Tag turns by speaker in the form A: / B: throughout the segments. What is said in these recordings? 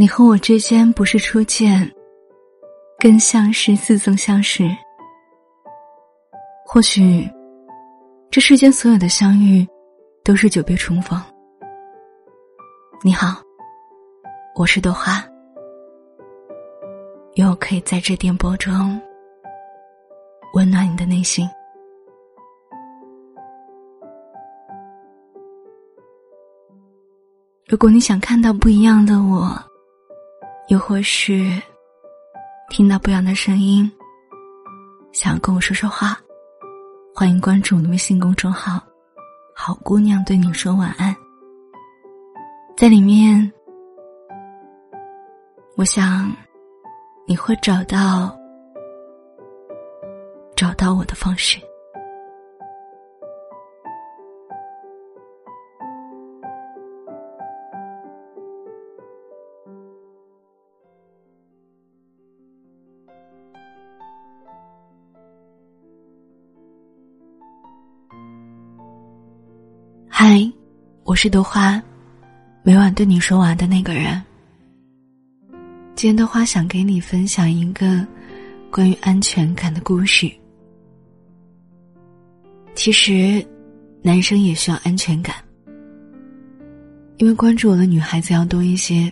A: 你和我之间不是初见，更像是似曾相识。或许，这世间所有的相遇，都是久别重逢。你好，我是朵花，愿我可以在这电波中温暖你的内心。如果你想看到不一样的我，又或是听到不一样的声音，想要跟我说说话。欢迎关注我的微信公众号“好姑娘对你说晚安”。在里面，我想你会找到找到我的方式。嗨，我是朵花，每晚对你说晚的那个人。今天的花想给你分享一个关于安全感的故事。其实，男生也需要安全感，因为关注我的女孩子要多一些，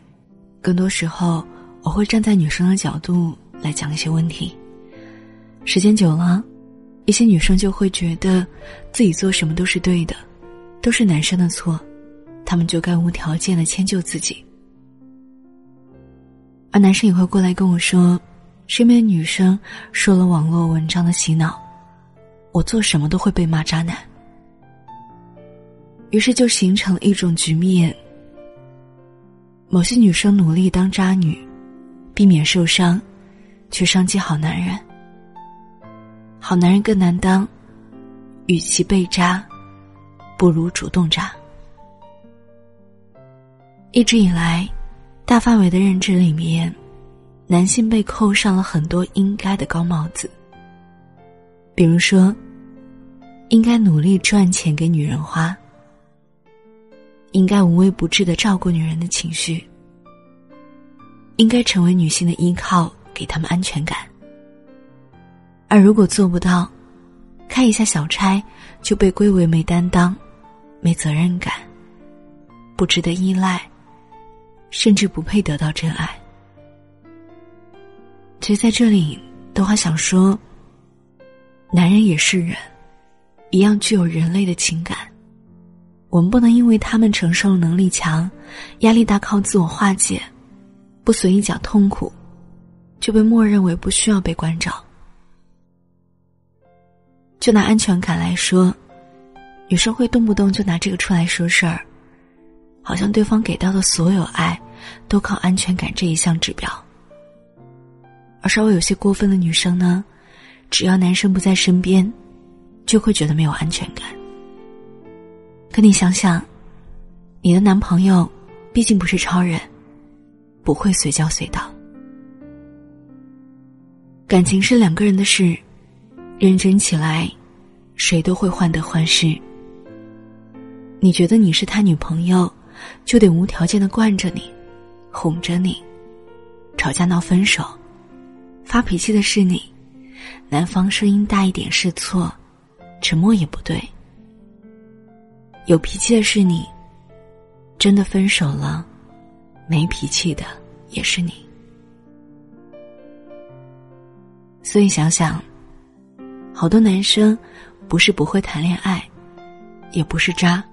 A: 更多时候我会站在女生的角度来讲一些问题。时间久了，一些女生就会觉得自己做什么都是对的。都是男生的错，他们就该无条件的迁就自己。而男生也会过来跟我说，身边女生受了网络文章的洗脑，我做什么都会被骂渣男。于是就形成了一种局面：某些女生努力当渣女，避免受伤，却伤及好男人。好男人更难当，与其被渣。不如主动渣。一直以来，大范围的认知里面，男性被扣上了很多应该的高帽子。比如说，应该努力赚钱给女人花，应该无微不至的照顾女人的情绪，应该成为女性的依靠，给他们安全感。而如果做不到，开一下小差就被归为没担当。没责任感，不值得依赖，甚至不配得到真爱。其实，在这里，豆花想说，男人也是人，一样具有人类的情感。我们不能因为他们承受能力强，压力大，靠自我化解，不随意讲痛苦，就被默认为不需要被关照。就拿安全感来说。女生会动不动就拿这个出来说事儿，好像对方给到的所有爱，都靠安全感这一项指标。而稍微有些过分的女生呢，只要男生不在身边，就会觉得没有安全感。可你想想，你的男朋友毕竟不是超人，不会随叫随到。感情是两个人的事，认真起来，谁都会患得患失。你觉得你是他女朋友，就得无条件的惯着你，哄着你。吵架闹分手，发脾气的是你，男方声音大一点是错，沉默也不对。有脾气的是你，真的分手了，没脾气的也是你。所以想想，好多男生不是不会谈恋爱，也不是渣。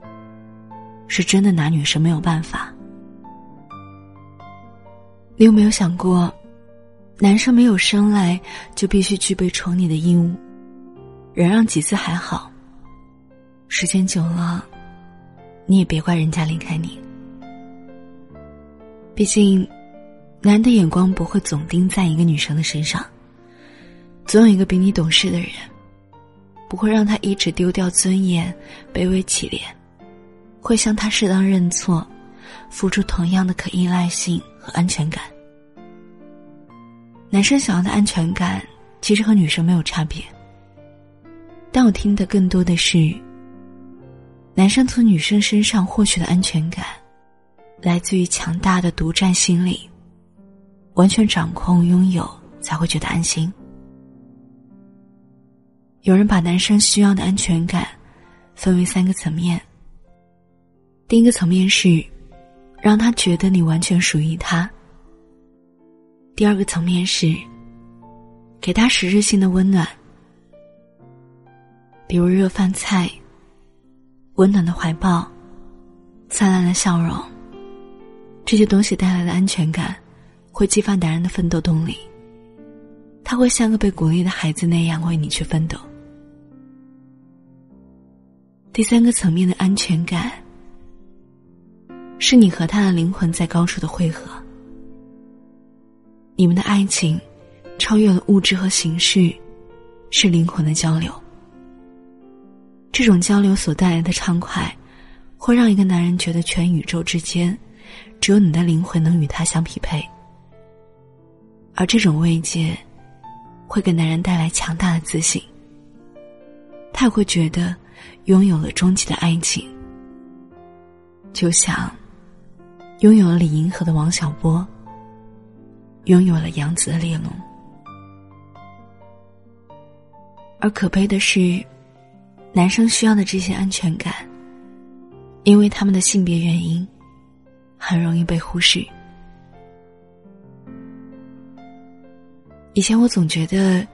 A: 是真的拿女生没有办法。你有没有想过，男生没有生来就必须具备宠你的义务，忍让几次还好。时间久了，你也别怪人家离开你。毕竟，男的眼光不会总盯在一个女生的身上，总有一个比你懂事的人，不会让他一直丢掉尊严，卑微乞怜。会向他适当认错，付出同样的可依赖性和安全感。男生想要的安全感，其实和女生没有差别。但我听的更多的是，男生从女生身上获取的安全感，来自于强大的独占心理完全掌控拥有，才会觉得安心。有人把男生需要的安全感分为三个层面。第一个层面是让他觉得你完全属于他。第二个层面是给他实质性的温暖，比如热饭菜、温暖的怀抱、灿烂的笑容。这些东西带来的安全感，会激发男人的奋斗动力。他会像个被鼓励的孩子那样为你去奋斗。第三个层面的安全感，是你和他的灵魂在高处的汇合。你们的爱情超越了物质和形式，是灵魂的交流。这种交流所带来的畅快，会让一个男人觉得全宇宙之间，只有你的灵魂能与他相匹配。而这种慰藉，会给男人带来强大的自信。他会觉得。拥有了终极的爱情，就像拥有了李银河的王小波，拥有了杨紫的列侬。而可悲的是，男生需要的这些安全感，因为他们的性别原因，很容易被忽视。以前我总觉得，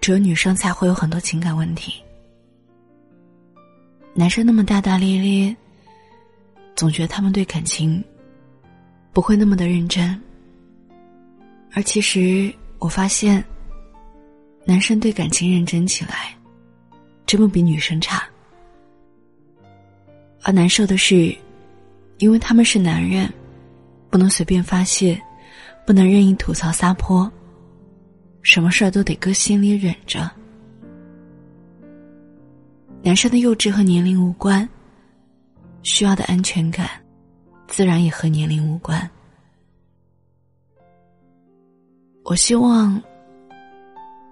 A: 只有女生才会有很多情感问题。男生那么大大咧咧，总觉得他们对感情不会那么的认真。而其实我发现，男生对感情认真起来，真不比女生差。而难受的是，因为他们是男人，不能随便发泄，不能任意吐槽撒泼，什么事儿都得搁心里忍着。男生的幼稚和年龄无关，需要的安全感，自然也和年龄无关。我希望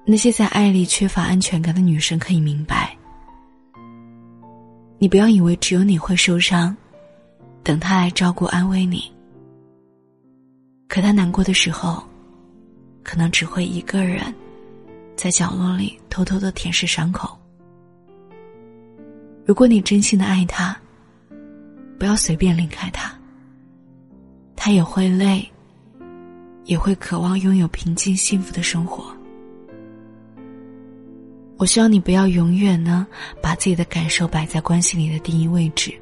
A: 那些在爱里缺乏安全感的女生可以明白：你不要以为只有你会受伤，等他来照顾安慰你。可他难过的时候，可能只会一个人在角落里偷偷的舔舐伤口。如果你真心的爱他，不要随便离开他。他也会累，也会渴望拥有平静幸福的生活。我希望你不要永远呢把自己的感受摆在关系里的第一位置。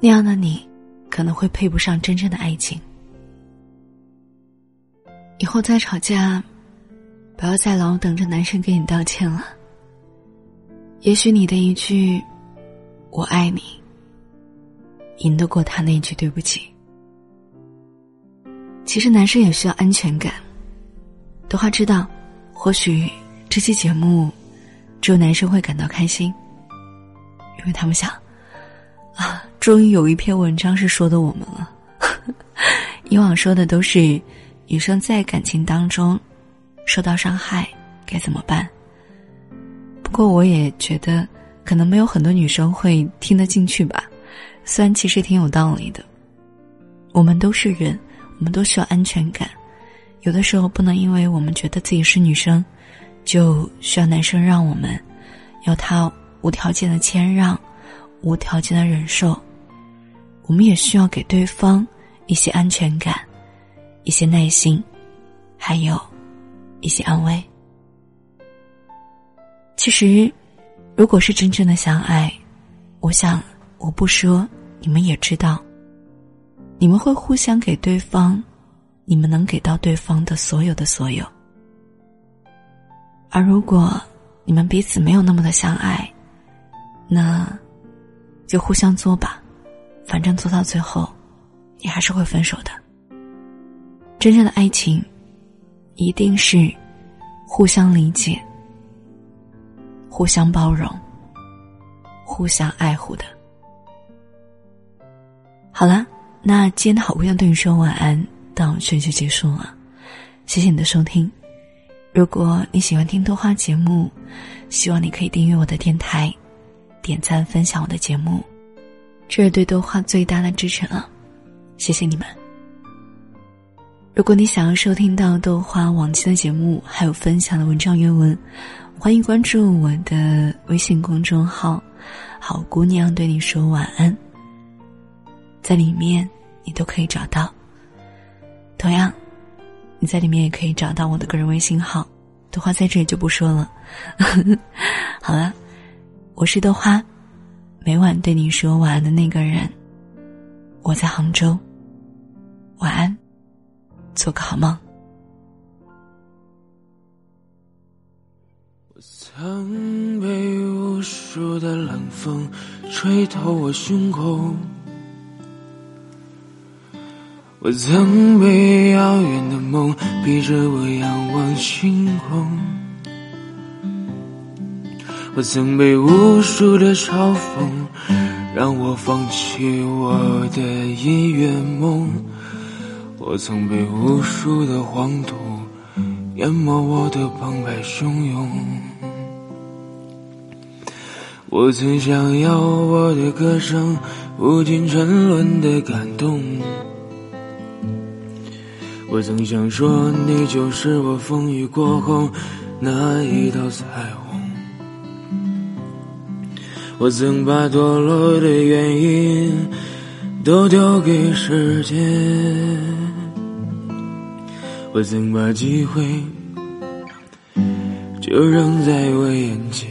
A: 那样的你，可能会配不上真正的爱情。以后再吵架，不要再老等着男生给你道歉了。也许你的一句“我爱你”，赢得过他那一句“对不起”。其实男生也需要安全感。德华知道，或许这期节目只有男生会感到开心，因为他们想啊，终于有一篇文章是说的我们了。以往说的都是女生在感情当中受到伤害该怎么办。不过我也觉得，可能没有很多女生会听得进去吧。虽然其实挺有道理的。我们都是人，我们都需要安全感。有的时候不能因为我们觉得自己是女生，就需要男生让我们，要他无条件的谦让，无条件的忍受。我们也需要给对方一些安全感，一些耐心，还有一些安慰。其实，如果是真正的相爱，我想我不说，你们也知道。你们会互相给对方，你们能给到对方的所有的所有。而如果你们彼此没有那么的相爱，那就互相作吧，反正做到最后，你还是会分手的。真正的爱情，一定是互相理解。互相包容、互相爱护的。好了，那今天的好姑娘对你说晚安，到这就结束了。谢谢你的收听。如果你喜欢听多花节目，希望你可以订阅我的电台，点赞分享我的节目，这是对多花最大的支持了。谢谢你们。如果你想要收听到豆花往期的节目，还有分享的文章原文，欢迎关注我的微信公众号“好姑娘对你说晚安”。在里面你都可以找到。同样，你在里面也可以找到我的个人微信号。豆花在这里就不说了。好了，我是豆花，每晚对你说晚安的那个人。我在杭州，晚安。做个好梦。
B: 我曾被无数的冷风吹透我胸口，我曾被遥远的梦逼着我仰望星空，我曾被无数的嘲讽让我放弃我的音乐梦。我曾被无数的黄土淹没。我的澎湃汹涌，我曾想要我的歌声无尽沉沦的感动，我曾想说你就是我风雨过后那一道彩虹，我曾把堕落的原因都丢给时间。我曾把机会就扔在我眼前，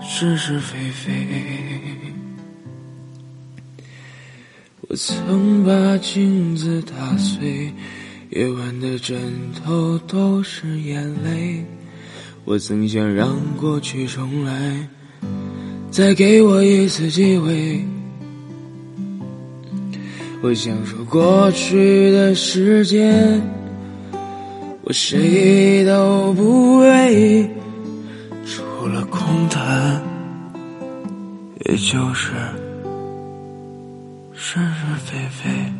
B: 是是非非。我曾把镜子打碎，夜晚的枕头都是眼泪。我曾想让过去重来，再给我一次机会。我想说，过去的时间，我谁都不为，空谈，也就是是是非非。